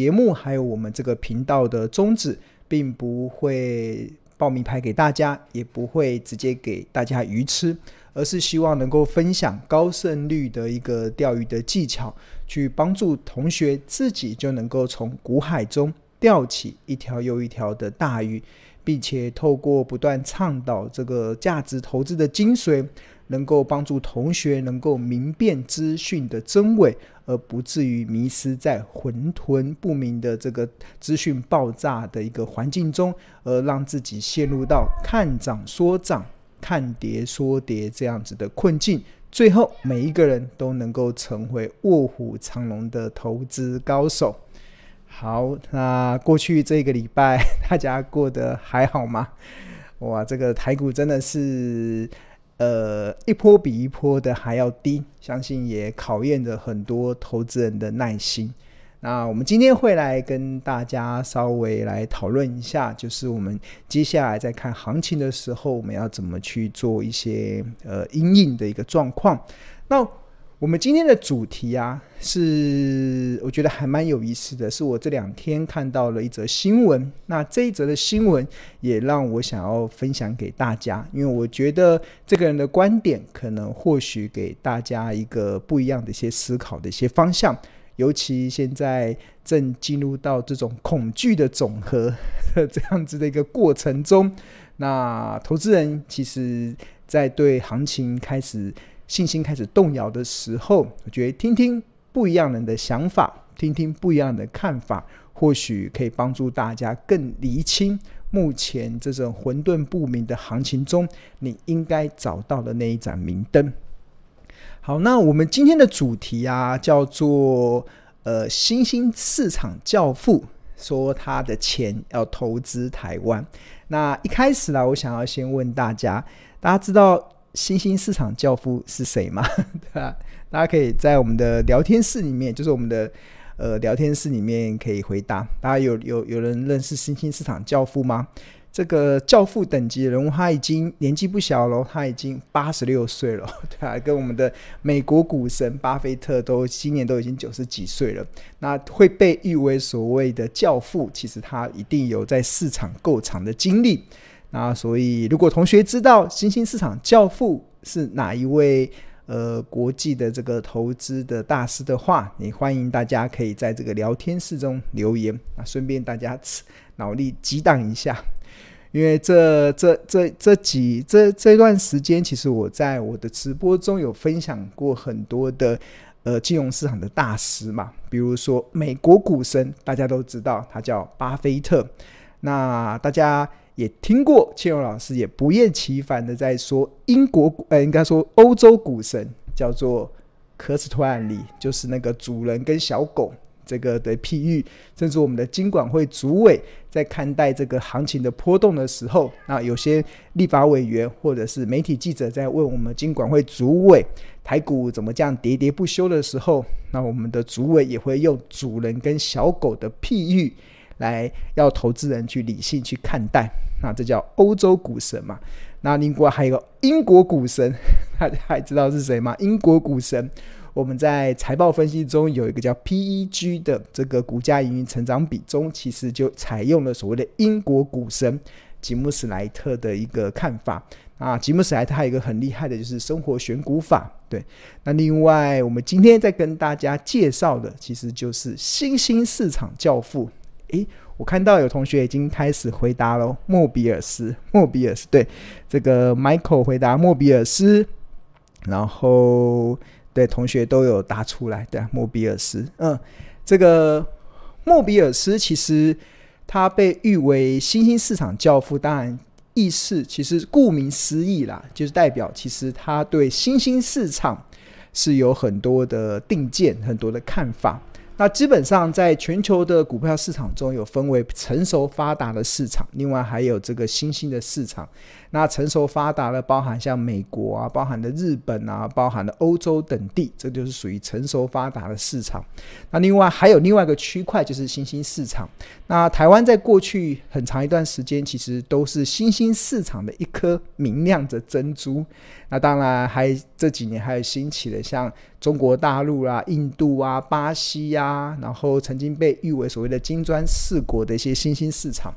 节目还有我们这个频道的宗旨，并不会报名牌给大家，也不会直接给大家鱼吃，而是希望能够分享高胜率的一个钓鱼的技巧，去帮助同学自己就能够从股海中钓起一条又一条的大鱼，并且透过不断倡导这个价值投资的精髓。能够帮助同学能够明辨资讯的真伪，而不至于迷失在混沌不明的这个资讯爆炸的一个环境中，而让自己陷入到看涨说涨、看跌说跌这样子的困境。最后，每一个人都能够成为卧虎藏龙的投资高手。好，那过去这个礼拜 大家过得还好吗？哇，这个台股真的是。呃，一波比一波的还要低，相信也考验着很多投资人的耐心。那我们今天会来跟大家稍微来讨论一下，就是我们接下来在看行情的时候，我们要怎么去做一些呃阴影的一个状况。那我们今天的主题啊，是我觉得还蛮有意思的，是我这两天看到了一则新闻。那这一则的新闻也让我想要分享给大家，因为我觉得这个人的观点可能或许给大家一个不一样的一些思考的一些方向。尤其现在正进入到这种恐惧的总和 这样子的一个过程中，那投资人其实在对行情开始。信心开始动摇的时候，我觉得听听不一样人的想法，听听不一样的看法，或许可以帮助大家更厘清目前这种混沌不明的行情中，你应该找到的那一盏明灯。好，那我们今天的主题啊，叫做呃，新兴市场教父说他的钱要投资台湾。那一开始呢，我想要先问大家，大家知道？新兴市场教父是谁吗？对吧？大家可以在我们的聊天室里面，就是我们的呃聊天室里面可以回答。大家有有有人认识新兴市场教父吗？这个教父等级的人物，他已经年纪不小了，他已经八十六岁了，对吧？跟我们的美国股神巴菲特都今年都已经九十几岁了。那会被誉为所谓的教父，其实他一定有在市场够长的经历。那所以，如果同学知道新兴市场教父是哪一位呃国际的这个投资的大师的话，你欢迎大家可以在这个聊天室中留言啊，顺便大家脑力激荡一下，因为这这这这几这这段时间，其实我在我的直播中有分享过很多的呃金融市场的大师嘛，比如说美国股神，大家都知道他叫巴菲特，那大家。也听过千勇老师也不厌其烦的在说英国股，呃，应该说欧洲股神叫做科斯托案例，就是那个主人跟小狗这个的譬喻。甚至我们的金管会主委在看待这个行情的波动的时候，那有些立法委员或者是媒体记者在问我们金管会主委台股怎么这样喋喋不休的时候，那我们的主委也会用主人跟小狗的譬喻。来，要投资人去理性去看待，那这叫欧洲股神嘛？那另外还有个英国股神，大家还知道是谁吗？英国股神，我们在财报分析中有一个叫 PEG 的这个股价营运成长比中，其实就采用了所谓的英国股神吉姆斯莱特的一个看法。啊，吉姆斯莱特还有一个很厉害的就是生活选股法。对，那另外我们今天在跟大家介绍的，其实就是新兴市场教父。诶，我看到有同学已经开始回答了，莫比尔斯，莫比尔斯，对，这个 Michael 回答莫比尔斯，然后对同学都有答出来，对，莫比尔斯，嗯，这个莫比尔斯其实他被誉为新兴市场教父，当然意思其实顾名思义啦，就是代表其实他对新兴市场是有很多的定见，很多的看法。那基本上，在全球的股票市场中有分为成熟发达的市场，另外还有这个新兴的市场。那成熟发达的包含像美国啊，包含的日本啊，包含的欧洲等地，这就是属于成熟发达的市场。那另外还有另外一个区块就是新兴市场。那台湾在过去很长一段时间，其实都是新兴市场的一颗明亮的珍珠。那当然还这几年还有兴起的像中国大陆啊、印度啊、巴西呀。啊，然后曾经被誉为所谓的金砖四国的一些新兴市场。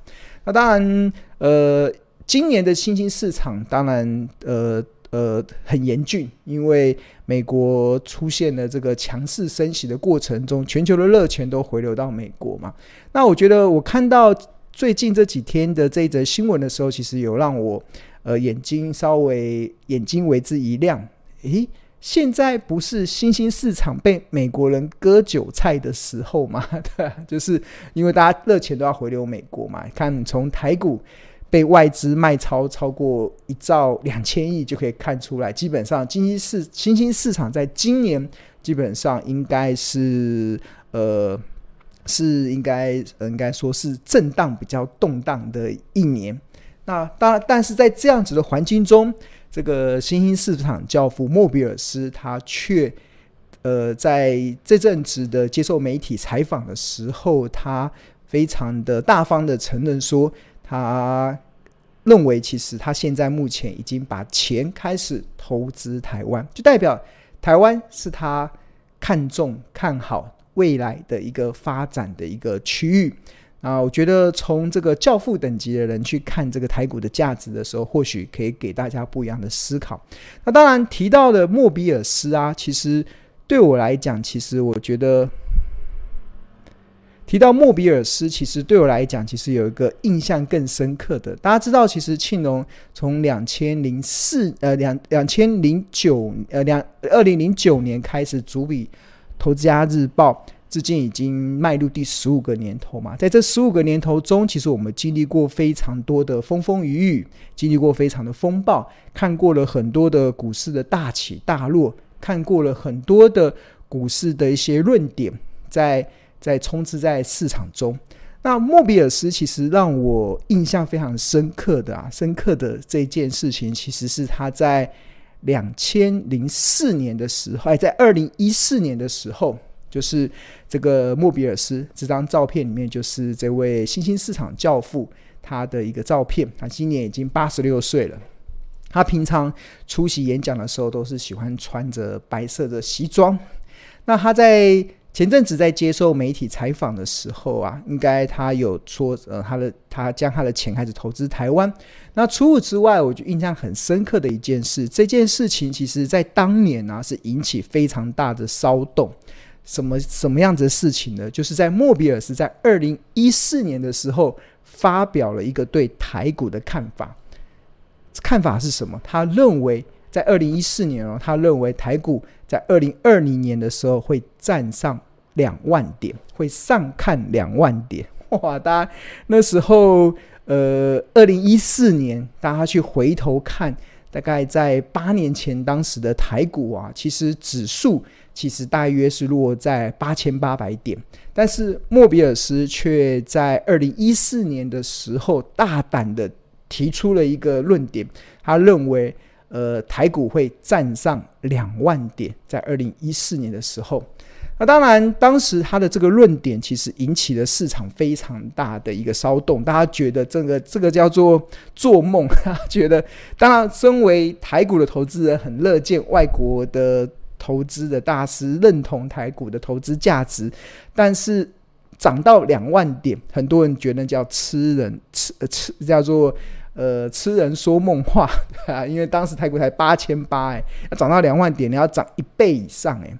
那当然，呃，今年的新兴市场当然，呃呃很严峻，因为美国出现了这个强势升息的过程中，全球的热钱都回流到美国嘛。那我觉得我看到最近这几天的这一则新闻的时候，其实有让我呃眼睛稍微眼睛为之一亮。诶，现在不是新兴市场被美国人割韭菜的时候吗？对，就是因为大家热钱都要回流美国嘛。看从台股被外资卖超超过一兆两千亿就可以看出来，基本上新兴市新兴市场在今年基本上应该是呃是应该应该说是震荡比较动荡的一年。那当然，但是在这样子的环境中。这个新兴市场教父莫比尔斯，他却呃在这阵子的接受媒体采访的时候，他非常的大方的承认说，他认为其实他现在目前已经把钱开始投资台湾，就代表台湾是他看重看好未来的一个发展的一个区域。啊，我觉得从这个教父等级的人去看这个台股的价值的时候，或许可以给大家不一样的思考。那当然提到的莫比尔斯啊，其实对我来讲，其实我觉得提到莫比尔斯，其实对我来讲，其实有一个印象更深刻的。大家知道，其实庆隆从两千零四呃两两千零九呃两二零零九年开始主笔《投资家日报》。至今已经迈入第十五个年头嘛，在这十五个年头中，其实我们经历过非常多的风风雨雨，经历过非常的风暴，看过了很多的股市的大起大落，看过了很多的股市的一些论点在，在充斥在市场中。那莫比尔斯其实让我印象非常深刻的啊，深刻的这件事情，其实是他在两千零四年的时候，哎，在二零一四年的时候。就是这个莫比尔斯这张照片里面，就是这位新兴市场教父他的一个照片。他今年已经八十六岁了。他平常出席演讲的时候，都是喜欢穿着白色的西装。那他在前阵子在接受媒体采访的时候啊，应该他有说，呃，他的他将他的钱开始投资台湾。那除此之外，我就印象很深刻的一件事，这件事情其实在当年呢，是引起非常大的骚动。什么什么样子的事情呢？就是在莫比尔斯在二零一四年的时候发表了一个对台股的看法。看法是什么？他认为在二零一四年哦，他认为台股在二零二零年的时候会站上两万点，会上看两万点。哇！大家那时候呃，二零一四年大家去回头看，大概在八年前当时的台股啊，其实指数。其实大约是落在八千八百点，但是莫比尔斯却在二零一四年的时候大胆的提出了一个论点，他认为，呃，台股会站上两万点，在二零一四年的时候。那当然，当时他的这个论点其实引起了市场非常大的一个骚动，大家觉得这个这个叫做做梦，他觉得，当然，身为台股的投资人很乐见外国的。投资的大师认同台股的投资价值，但是涨到两万点，很多人觉得叫痴人痴痴，叫做呃痴人说梦话啊！因为当时台股才八千八，哎，要涨到两万点，你要涨一倍以上，哎。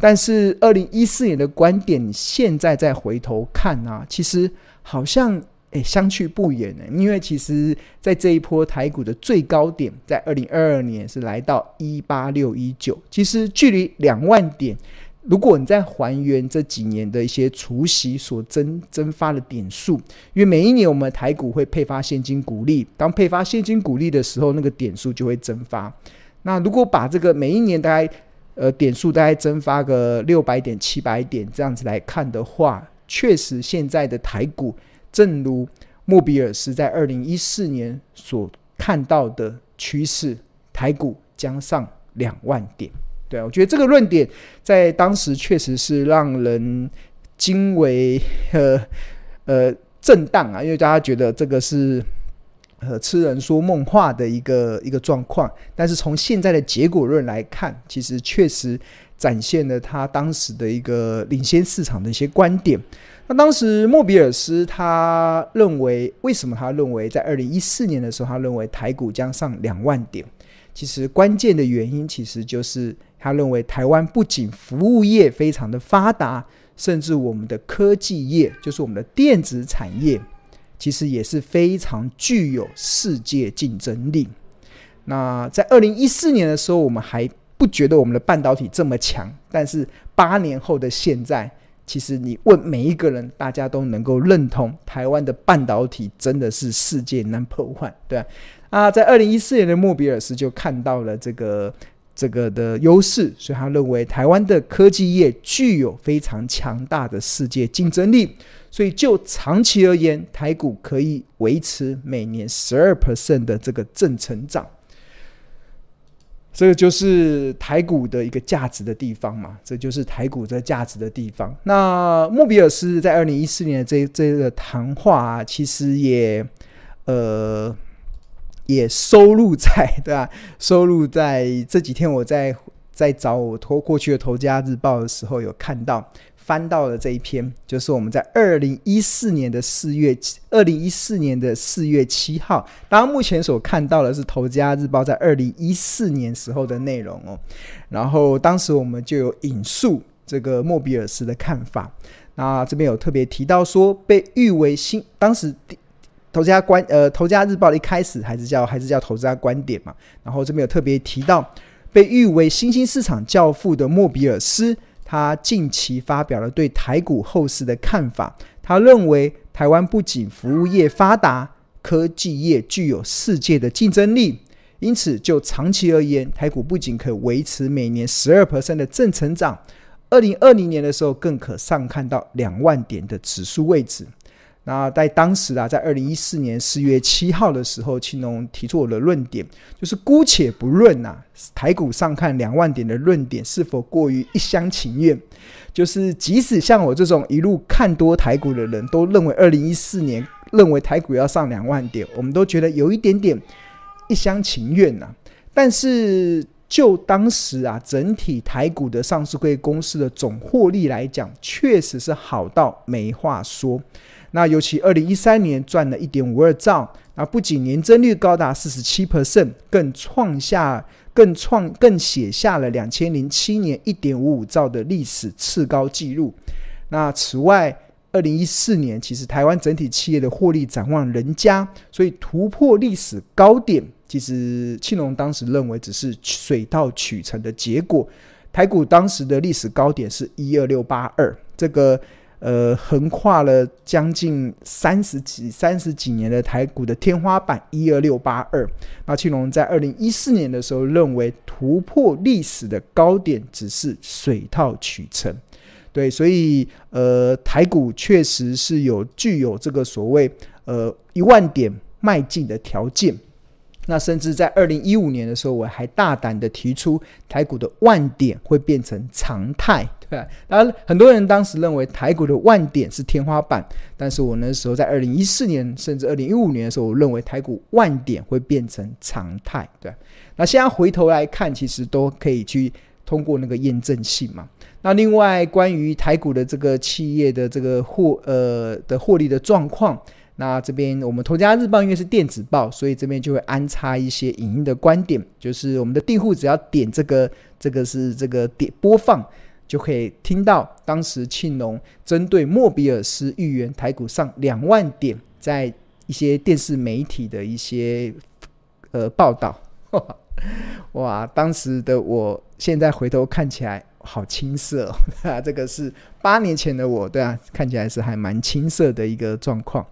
但是二零一四年的观点，现在再回头看啊，其实好像。相去不远呢，因为其实，在这一波台股的最高点，在二零二二年是来到一八六一九，其实距离两万点，如果你再还原这几年的一些除息所增增发的点数，因为每一年我们台股会配发现金股利，当配发现金股利的时候，那个点数就会增发。那如果把这个每一年大概呃点数大概增发个六百点、七百点这样子来看的话，确实现在的台股。正如莫比尔斯在二零一四年所看到的趋势，台股将上两万点。对，我觉得这个论点在当时确实是让人惊为呃呃震荡啊，因为大家觉得这个是呃痴人说梦话的一个一个状况。但是从现在的结果论来看，其实确实展现了他当时的一个领先市场的一些观点。那当时莫比尔斯他认为，为什么他认为在二零一四年的时候，他认为台股将上两万点？其实关键的原因其实就是他认为台湾不仅服务业非常的发达，甚至我们的科技业，就是我们的电子产业，其实也是非常具有世界竞争力。那在二零一四年的时候，我们还不觉得我们的半导体这么强，但是八年后的现在，其实你问每一个人，大家都能够认同台湾的半导体真的是世界 number one，对啊，啊，在二零一四年的莫比尔斯就看到了这个这个的优势，所以他认为台湾的科技业具有非常强大的世界竞争力，所以就长期而言，台股可以维持每年十二 percent 的这个正成长。这个就是台股的一个价值的地方嘛，这就是台股的价值的地方。那莫比尔斯在二零一四年的这这个谈话啊，其实也呃也收录在对吧？收录在这几天我在在找我投过去的《投家日报》的时候有看到。翻到了这一篇，就是我们在二零一四年的四月，二零一四年的四月七号。当然，目前所看到的是《投资家日报》在二零一四年时候的内容哦。然后当时我们就有引述这个莫比尔斯的看法。那这边有特别提到说，被誉为新当时投资家观呃《投资家日报》的一开始还是叫还是叫《投资家观点》嘛。然后这边有特别提到，被誉为新兴市场教父的莫比尔斯。他近期发表了对台股后市的看法。他认为，台湾不仅服务业发达，科技业具有世界的竞争力。因此，就长期而言，台股不仅可维持每年十二 percent 的正成长，二零二零年的时候更可上看到两万点的指数位置。那在当时啊，在二零一四年四月七号的时候，青龙提出我的论点，就是姑且不论呐、啊，台股上看两万点的论点是否过于一厢情愿，就是即使像我这种一路看多台股的人都认为二零一四年认为台股要上两万点，我们都觉得有一点点一厢情愿呐、啊。但是就当时啊，整体台股的上市柜公司的总获利来讲，确实是好到没话说。那尤其二零一三年赚了一点五二兆，那不仅年增率高达四十七 percent，更创下、更创、更写下了两千零七年一点五五兆的历史次高纪录。那此外，二零一四年其实台湾整体企业的获利展望人家，所以突破历史高点，其实庆隆当时认为只是水到渠成的结果。台股当时的历史高点是一二六八二，这个。呃，横跨了将近三十几、三十几年的台股的天花板一二六八二。那庆隆在二零一四年的时候认为突破历史的高点只是水到渠成，对，所以呃，台股确实是有具有这个所谓呃一万点迈进的条件。那甚至在二零一五年的时候，我还大胆的提出台股的万点会变成常态。对，当然很多人当时认为台股的万点是天花板，但是我那时候在二零一四年甚至二零一五年的时候，我认为台股万点会变成常态。对，那现在回头来看，其实都可以去通过那个验证性嘛。那另外关于台股的这个企业的这个获呃的获利的状况，那这边我们头家日报因为是电子报，所以这边就会安插一些影音的观点，就是我们的订户只要点这个这个是这个点播放。就可以听到当时庆隆针对莫比尔斯预言台股上两万点，在一些电视媒体的一些呃报道。哇，当时的我现在回头看起来。好青涩哦，啊，这个是八年前的我，对啊，看起来是还蛮青涩的一个状况。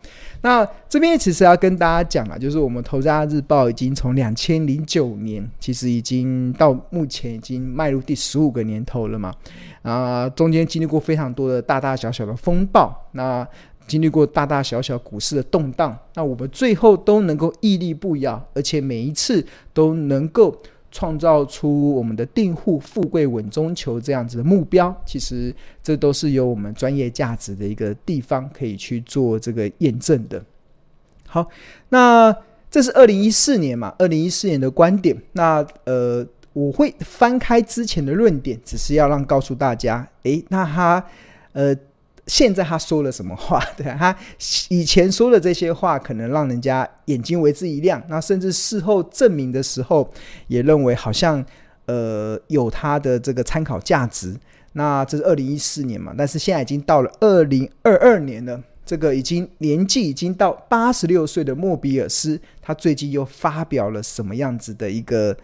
那这边其实要跟大家讲啊，就是我们投资家日报已经从两千零九年，其实已经到目前已经迈入第十五个年头了嘛。啊，中间经历过非常多的大大小小的风暴，那经历过大大小小股市的动荡，那我们最后都能够屹立不摇，而且每一次都能够。创造出我们的订户富贵稳中求这样子的目标，其实这都是有我们专业价值的一个地方可以去做这个验证的。好，那这是二零一四年嘛，二零一四年的观点。那呃，我会翻开之前的论点，只是要让告诉大家，诶，那他呃。现在他说了什么话？对，他以前说的这些话，可能让人家眼睛为之一亮。那甚至事后证明的时候，也认为好像呃有他的这个参考价值。那这是二零一四年嘛，但是现在已经到了二零二二年了。这个已经年纪已经到八十六岁的莫比尔斯，他最近又发表了什么样子的一个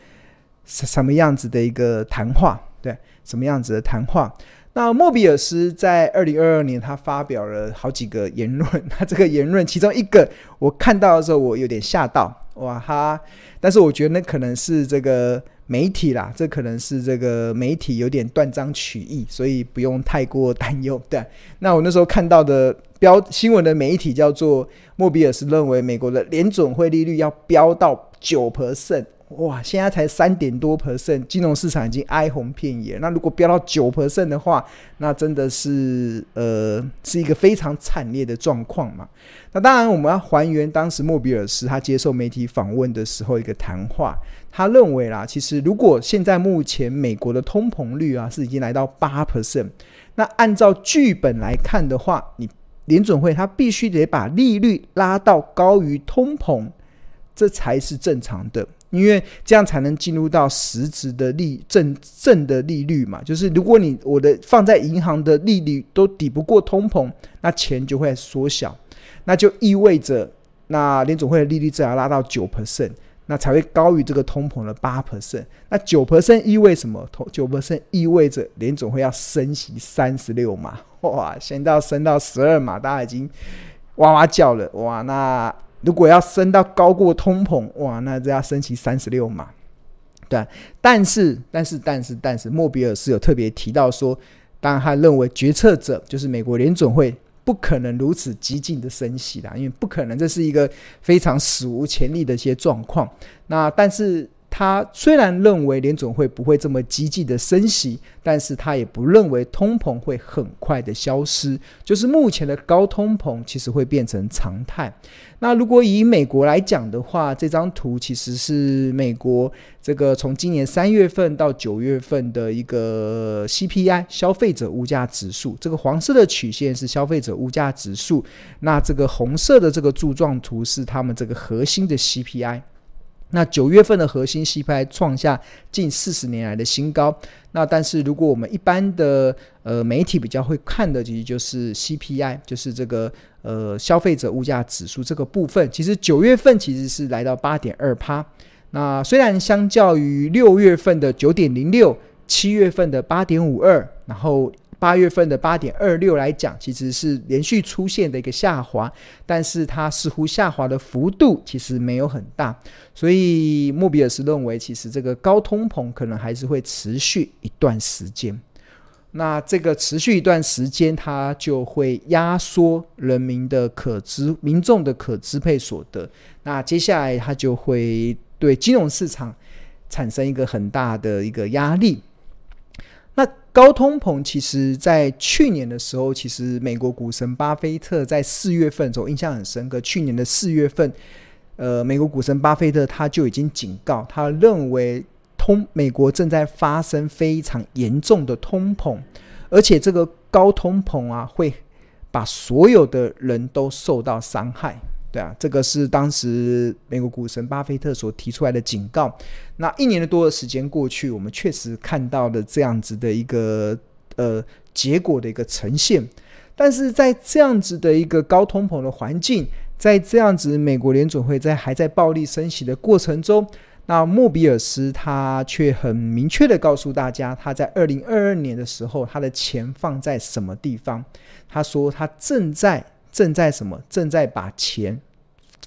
什么样子的一个谈话？对，什么样子的谈话？那莫比尔斯在二零二二年，他发表了好几个言论。他这个言论其中一个，我看到的时候，我有点吓到。哇，哈，但是我觉得那可能是这个媒体啦，这可能是这个媒体有点断章取义，所以不用太过担忧。对，那我那时候看到的标新闻的媒体叫做莫比尔斯认为美国的联准会利率要飙到九 percent。哇，现在才三点多 percent，金融市场已经哀鸿遍野。那如果飙到九 percent 的话，那真的是呃是一个非常惨烈的状况嘛。那当然，我们要还原当时莫比尔斯他接受媒体访问的时候一个谈话。他认为啦，其实如果现在目前美国的通膨率啊是已经来到八 percent，那按照剧本来看的话，你联准会他必须得把利率拉到高于通膨，这才是正常的。因为这样才能进入到实质的利正正的利率嘛，就是如果你我的放在银行的利率都抵不过通膨，那钱就会缩小，那就意味着那联总会的利率至少要拉到九 percent，那才会高于这个通膨的八 percent。那九 percent 意味什么？九 percent 意味着联总会要升息三十六码，哇，先到升到十二码，大家已经哇哇叫了，哇，那。如果要升到高过通膨，哇，那就要升息三十六码，对。但是，但是，但是，但是，莫比尔是有特别提到说，当然他认为决策者就是美国联准会不可能如此激进的升息啦，因为不可能，这是一个非常史无前例的一些状况。那但是。他虽然认为联准会不会这么积极的升息，但是他也不认为通膨会很快的消失，就是目前的高通膨其实会变成常态。那如果以美国来讲的话，这张图其实是美国这个从今年三月份到九月份的一个 CPI 消费者物价指数，这个黄色的曲线是消费者物价指数，那这个红色的这个柱状图是他们这个核心的 CPI。那九月份的核心 CPI 创下近四十年来的新高。那但是如果我们一般的呃媒体比较会看的，其实就是 CPI，就是这个呃消费者物价指数这个部分。其实九月份其实是来到八点二趴。那虽然相较于六月份的九点零六，七月份的八点五二，然后。八月份的八点二六来讲，其实是连续出现的一个下滑，但是它似乎下滑的幅度其实没有很大，所以莫比尔斯认为，其实这个高通膨可能还是会持续一段时间。那这个持续一段时间，它就会压缩人民的可支民众的可支配所得，那接下来它就会对金融市场产生一个很大的一个压力。高通膨，其实在去年的时候，其实美国股神巴菲特在四月份时候印象很深刻。去年的四月份，呃，美国股神巴菲特他就已经警告，他认为通美国正在发生非常严重的通膨，而且这个高通膨啊，会把所有的人都受到伤害。对啊，这个是当时美国股神巴菲特所提出来的警告。那一年多的时间过去，我们确实看到了这样子的一个呃结果的一个呈现。但是在这样子的一个高通膨的环境，在这样子美国联准会在还在暴力升息的过程中，那莫比尔斯他却很明确的告诉大家，他在二零二二年的时候，他的钱放在什么地方？他说他正在。正在什么？正在把钱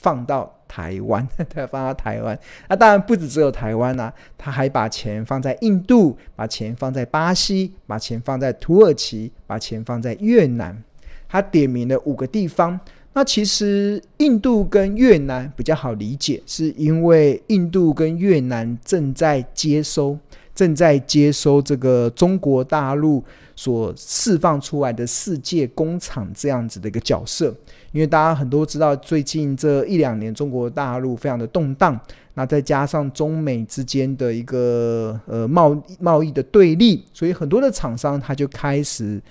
放到台湾，他放到台湾。那当然不止只有台湾啊，他还把钱放在印度，把钱放在巴西，把钱放在土耳其，把钱放在越南。他点名了五个地方。那其实印度跟越南比较好理解，是因为印度跟越南正在接收。正在接收这个中国大陆所释放出来的世界工厂这样子的一个角色，因为大家很多知道，最近这一两年中国大陆非常的动荡，那再加上中美之间的一个呃贸贸易的对立，所以很多的厂商他就开始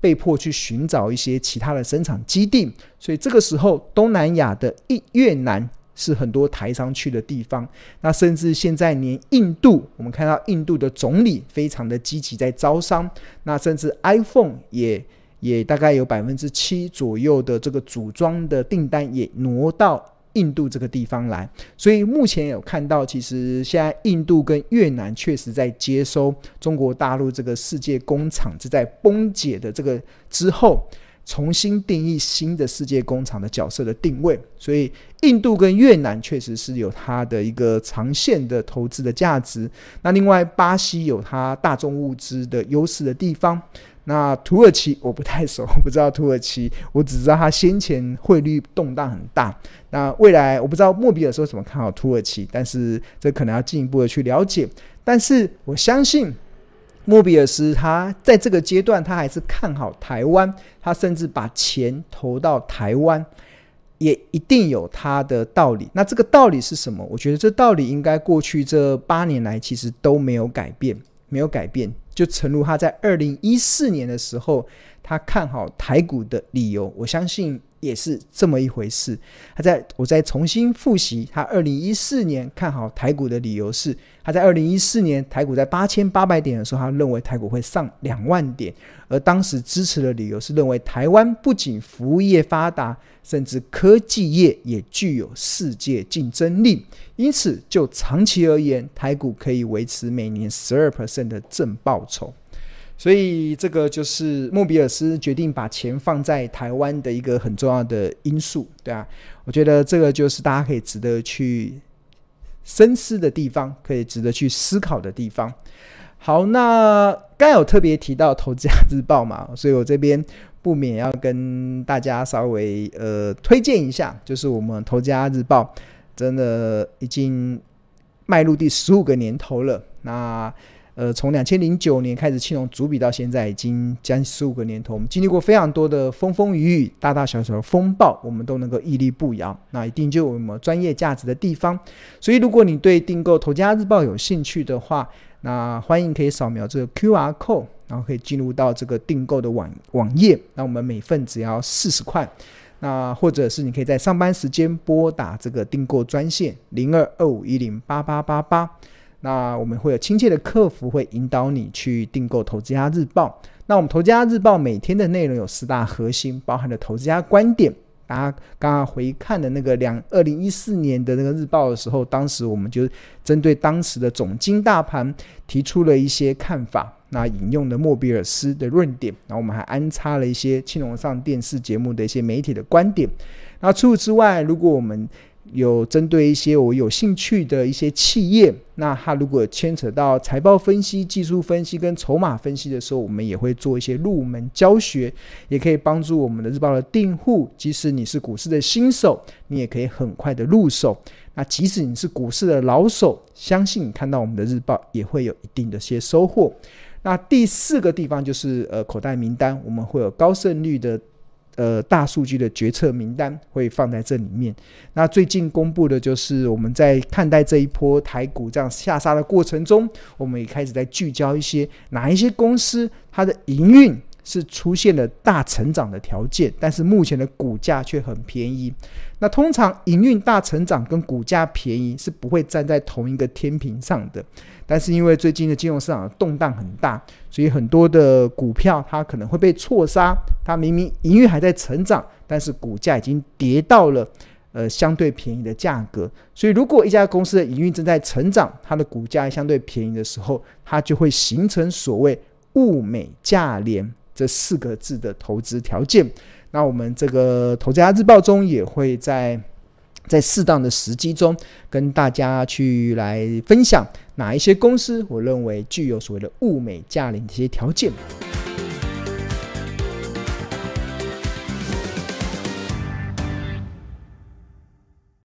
被迫去寻找一些其他的生产基地，所以这个时候东南亚的越越南是很多台商去的地方，那甚至现在连印度，我们看到印度的总理非常的积极在招商，那甚至 iPhone 也。也大概有百分之七左右的这个组装的订单也挪到印度这个地方来，所以目前有看到，其实现在印度跟越南确实在接收中国大陆这个世界工厂，正在崩解的这个之后，重新定义新的世界工厂的角色的定位。所以印度跟越南确实是有它的一个长线的投资的价值。那另外巴西有它大众物资的优势的地方。那土耳其我不太熟，我不知道土耳其，我只知道它先前汇率动荡很大。那未来我不知道莫比尔说怎么看好土耳其，但是这可能要进一步的去了解。但是我相信莫比尔斯他在这个阶段他还是看好台湾，他甚至把钱投到台湾，也一定有他的道理。那这个道理是什么？我觉得这道理应该过去这八年来其实都没有改变，没有改变。就诚如他在二零一四年的时候，他看好台股的理由，我相信也是这么一回事。他在我再重新复习，他二零一四年看好台股的理由是，他在二零一四年台股在八千八百点的时候，他认为台股会上两万点，而当时支持的理由是认为台湾不仅服务业发达。甚至科技业也具有世界竞争力，因此就长期而言，台股可以维持每年十二 percent 的正报酬。所以这个就是莫比尔斯决定把钱放在台湾的一个很重要的因素，对啊，我觉得这个就是大家可以值得去深思的地方，可以值得去思考的地方。好，那刚有特别提到《投资家日报》嘛，所以我这边。不免要跟大家稍微呃推荐一下，就是我们《投资家日报》真的已经迈入第十五个年头了。那呃，从两千零九年开始青龙主笔到现在，已经将近十五个年头，我们经历过非常多的风风雨雨、大大小小的风暴，我们都能够屹立不摇。那一定就有我们专业价值的地方。所以，如果你对订购《投家日报》有兴趣的话，那欢迎可以扫描这个 QR code。然后可以进入到这个订购的网网页，那我们每份只要四十块，那或者是你可以在上班时间拨打这个订购专线零二二五一零八八八八，那我们会有亲切的客服会引导你去订购《投资家日报》。那我们《投资家日报》每天的内容有四大核心，包含了投资家观点。大家刚刚回看的那个两二零一四年的那个日报的时候，当时我们就针对当时的总经大盘提出了一些看法。那引用的莫比尔斯的论点，然后我们还安插了一些青龙上电视节目的一些媒体的观点。那除此之外，如果我们有针对一些我有兴趣的一些企业，那它如果牵扯到财报分析、技术分析跟筹码分析的时候，我们也会做一些入门教学，也可以帮助我们的日报的订户。即使你是股市的新手，你也可以很快的入手。那即使你是股市的老手，相信你看到我们的日报也会有一定的些收获。那第四个地方就是呃口袋名单，我们会有高胜率的呃大数据的决策名单会放在这里面。那最近公布的就是我们在看待这一波台股这样下杀的过程中，我们也开始在聚焦一些哪一些公司它的营运是出现了大成长的条件，但是目前的股价却很便宜。那通常营运大成长跟股价便宜是不会站在同一个天平上的。但是因为最近的金融市场动荡很大，所以很多的股票它可能会被错杀。它明明营运还在成长，但是股价已经跌到了呃相对便宜的价格。所以如果一家公司的营运正在成长，它的股价相对便宜的时候，它就会形成所谓物美价廉这四个字的投资条件。那我们这个投资家日报中也会在。在适当的时机中，跟大家去来分享哪一些公司，我认为具有所谓的物美价廉的一些条件。